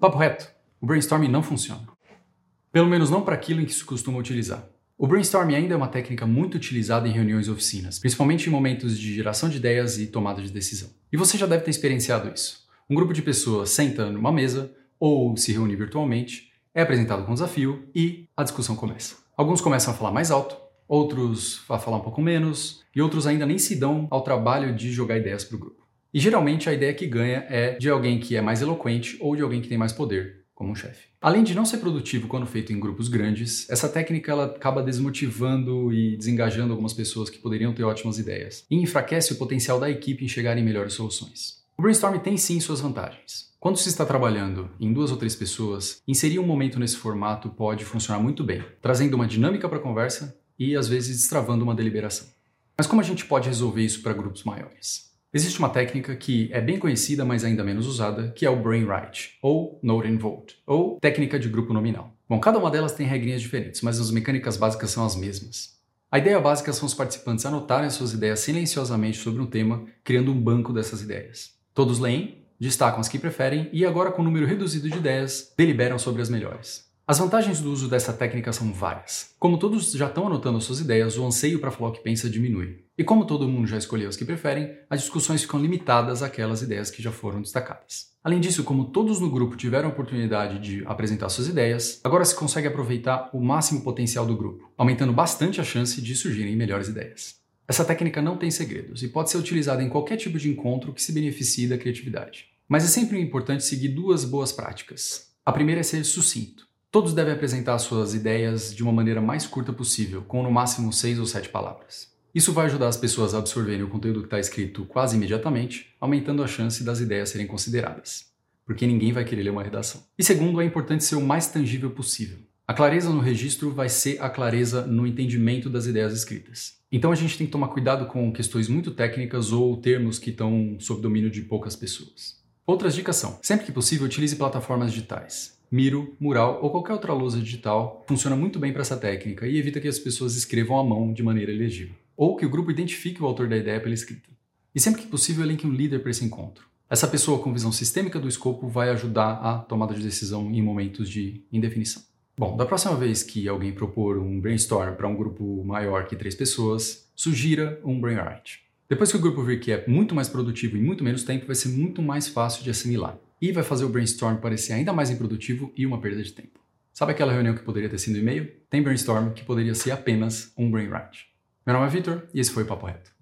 Papo reto, o brainstorming não funciona. Pelo menos não para aquilo em que se costuma utilizar. O brainstorming ainda é uma técnica muito utilizada em reuniões e oficinas, principalmente em momentos de geração de ideias e tomada de decisão. E você já deve ter experienciado isso. Um grupo de pessoas senta numa mesa ou se reúne virtualmente, é apresentado com um desafio e a discussão começa. Alguns começam a falar mais alto, outros a falar um pouco menos, e outros ainda nem se dão ao trabalho de jogar ideias para o grupo. E geralmente a ideia que ganha é de alguém que é mais eloquente ou de alguém que tem mais poder, como um chefe. Além de não ser produtivo quando feito em grupos grandes, essa técnica ela acaba desmotivando e desengajando algumas pessoas que poderiam ter ótimas ideias e enfraquece o potencial da equipe em chegar em melhores soluções. O brainstorming tem sim suas vantagens. Quando se está trabalhando em duas ou três pessoas, inserir um momento nesse formato pode funcionar muito bem, trazendo uma dinâmica para a conversa e às vezes destravando uma deliberação. Mas como a gente pode resolver isso para grupos maiores? Existe uma técnica que é bem conhecida, mas ainda menos usada, que é o Brainwrite, ou Note and Vote, ou técnica de grupo nominal. Bom, cada uma delas tem regrinhas diferentes, mas as mecânicas básicas são as mesmas. A ideia básica são os participantes anotarem suas ideias silenciosamente sobre um tema, criando um banco dessas ideias. Todos leem, destacam as que preferem e, agora com um número reduzido de ideias, deliberam sobre as melhores. As vantagens do uso dessa técnica são várias. Como todos já estão anotando suas ideias, o anseio para falar o que pensa diminui. E como todo mundo já escolheu as que preferem, as discussões ficam limitadas àquelas ideias que já foram destacadas. Além disso, como todos no grupo tiveram a oportunidade de apresentar suas ideias, agora se consegue aproveitar o máximo potencial do grupo, aumentando bastante a chance de surgirem melhores ideias. Essa técnica não tem segredos e pode ser utilizada em qualquer tipo de encontro que se beneficie da criatividade. Mas é sempre importante seguir duas boas práticas. A primeira é ser sucinto. Todos devem apresentar suas ideias de uma maneira mais curta possível, com no máximo seis ou sete palavras. Isso vai ajudar as pessoas a absorverem o conteúdo que está escrito quase imediatamente, aumentando a chance das ideias serem consideradas, porque ninguém vai querer ler uma redação. E segundo, é importante ser o mais tangível possível. A clareza no registro vai ser a clareza no entendimento das ideias escritas. Então a gente tem que tomar cuidado com questões muito técnicas ou termos que estão sob domínio de poucas pessoas. Outras dicas são: sempre que possível, utilize plataformas digitais. Miro, Mural ou qualquer outra lousa digital funciona muito bem para essa técnica e evita que as pessoas escrevam à mão de maneira legível. Ou que o grupo identifique o autor da ideia pela escrita. E sempre que possível, elenque um líder para esse encontro. Essa pessoa com visão sistêmica do escopo vai ajudar a tomada de decisão em momentos de indefinição. Bom, da próxima vez que alguém propor um brainstorm para um grupo maior que três pessoas, sugira um brainwrite. Depois que o grupo vir que é muito mais produtivo em muito menos tempo, vai ser muito mais fácil de assimilar e vai fazer o brainstorm parecer ainda mais improdutivo e uma perda de tempo. Sabe aquela reunião que poderia ter sido e-mail? Tem brainstorm que poderia ser apenas um brainwrite. Meu nome é Victor e esse foi o Papo Reto.